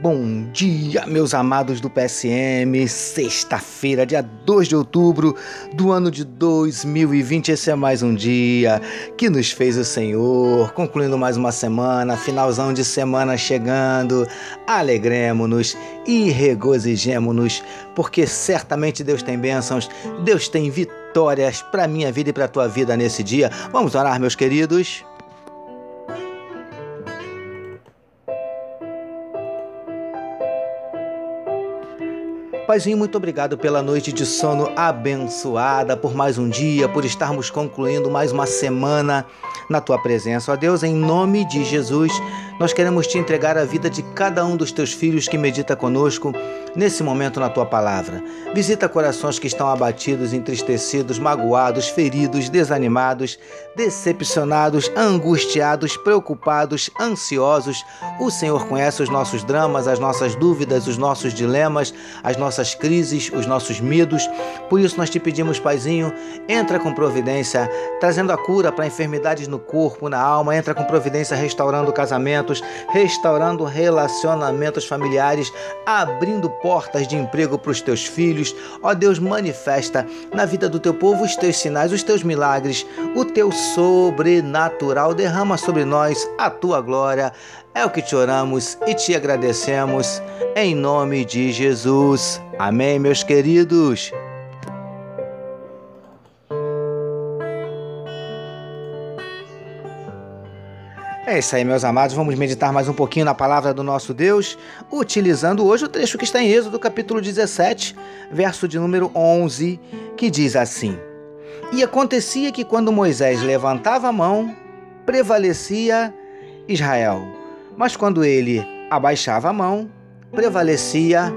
Bom dia, meus amados do PSM. Sexta-feira, dia 2 de outubro do ano de 2020. Esse é mais um dia que nos fez o Senhor, concluindo mais uma semana, finalzão de semana chegando. Alegremos-nos e regozijemos-nos, porque certamente Deus tem bênçãos, Deus tem vitórias para minha vida e para tua vida nesse dia. Vamos orar, meus queridos. Paizinho, muito obrigado pela noite de sono abençoada, por mais um dia, por estarmos concluindo mais uma semana na tua presença. Ó Deus, em nome de Jesus, nós queremos te entregar a vida de cada um dos teus filhos que medita conosco nesse momento na tua palavra. Visita corações que estão abatidos, entristecidos, magoados, feridos, desanimados, decepcionados, angustiados, preocupados, ansiosos. O Senhor conhece os nossos dramas, as nossas dúvidas, os nossos dilemas, as nossas nossas crises, os nossos medos. Por isso nós te pedimos, Paizinho, entra com providência, trazendo a cura para enfermidades no corpo, na alma, entra com providência restaurando casamentos, restaurando relacionamentos familiares, abrindo portas de emprego para os teus filhos. Ó Deus, manifesta na vida do teu povo os teus sinais, os teus milagres, o teu sobrenatural derrama sobre nós a tua glória. É o que te oramos e te agradecemos em nome de Jesus. Amém, meus queridos. É isso aí, meus amados. Vamos meditar mais um pouquinho na palavra do nosso Deus, utilizando hoje o trecho que está em Êxodo, capítulo 17, verso de número 11, que diz assim: E acontecia que quando Moisés levantava a mão, prevalecia Israel, mas quando ele abaixava a mão, prevalecia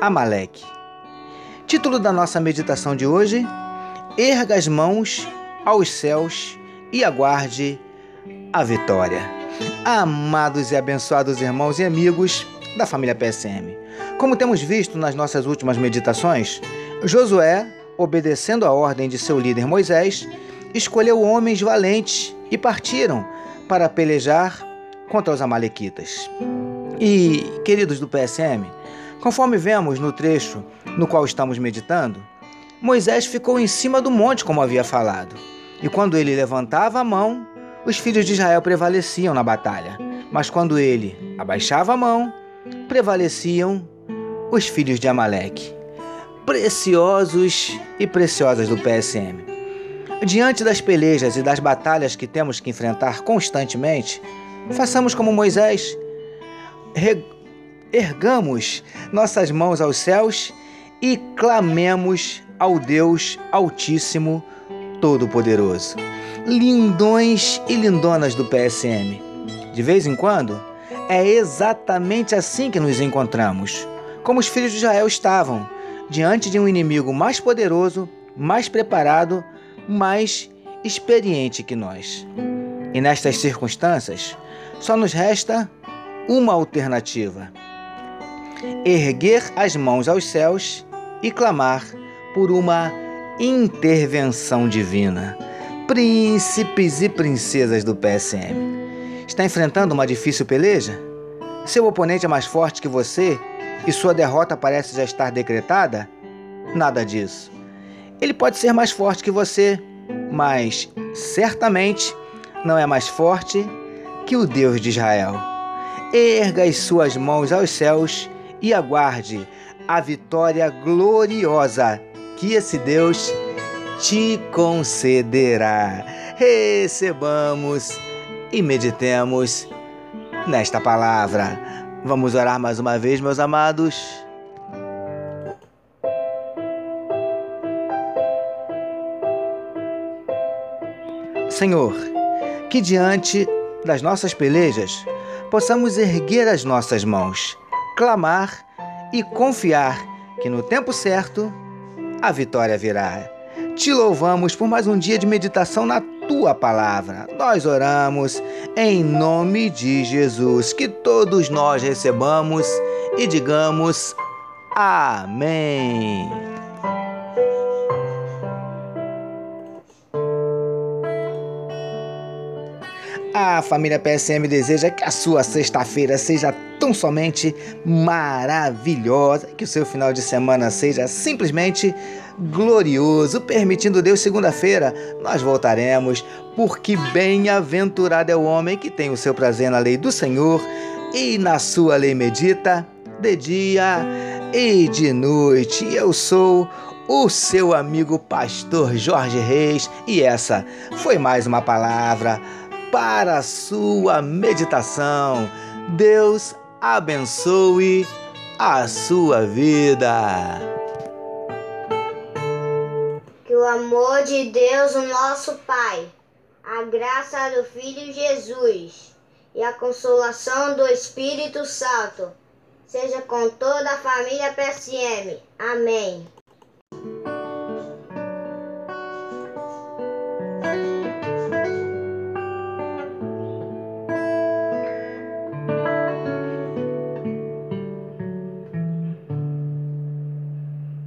Amaleque. Título da nossa meditação de hoje: Erga as mãos aos céus e aguarde a vitória. Amados e abençoados irmãos e amigos da família PSM. Como temos visto nas nossas últimas meditações, Josué, obedecendo a ordem de seu líder Moisés, escolheu homens valentes e partiram para pelejar contra os Amalequitas. E, queridos do PSM, conforme vemos no trecho no qual estamos meditando, Moisés ficou em cima do monte, como havia falado. E quando ele levantava a mão, os filhos de Israel prevaleciam na batalha. Mas quando ele abaixava a mão, prevaleciam os filhos de Amaleque. Preciosos e preciosas do PSM. Diante das pelejas e das batalhas que temos que enfrentar constantemente, façamos como Moisés ergamos nossas mãos aos céus e clamemos ao Deus Altíssimo Todo-Poderoso. Lindões e lindonas do PSM. De vez em quando, é exatamente assim que nos encontramos, como os filhos de Israel estavam, diante de um inimigo mais poderoso, mais preparado, mais experiente que nós. E nestas circunstâncias, só nos resta uma alternativa: erguer as mãos aos céus e clamar por uma intervenção divina. Príncipes e princesas do PSM. Está enfrentando uma difícil peleja? Seu oponente é mais forte que você e sua derrota parece já estar decretada? Nada disso. Ele pode ser mais forte que você, mas certamente não é mais forte que o Deus de Israel erga as suas mãos aos céus e aguarde a vitória gloriosa que esse Deus te concederá. Recebamos e meditemos nesta palavra. Vamos orar mais uma vez, meus amados. Senhor, que diante das nossas pelejas, possamos erguer as nossas mãos, clamar e confiar que no tempo certo a vitória virá. Te louvamos por mais um dia de meditação na tua palavra. Nós oramos em nome de Jesus, que todos nós recebamos e digamos amém. A família PSM deseja que a sua sexta-feira seja tão somente maravilhosa, que o seu final de semana seja simplesmente glorioso. Permitindo Deus, segunda-feira nós voltaremos, porque bem-aventurado é o homem que tem o seu prazer na lei do Senhor e na sua lei medita de dia e de noite. Eu sou o seu amigo pastor Jorge Reis e essa foi mais uma palavra para a sua meditação. Deus abençoe a sua vida. Que o amor de Deus, o nosso Pai, a graça do Filho Jesus e a consolação do Espírito Santo seja com toda a família PSM. Amém.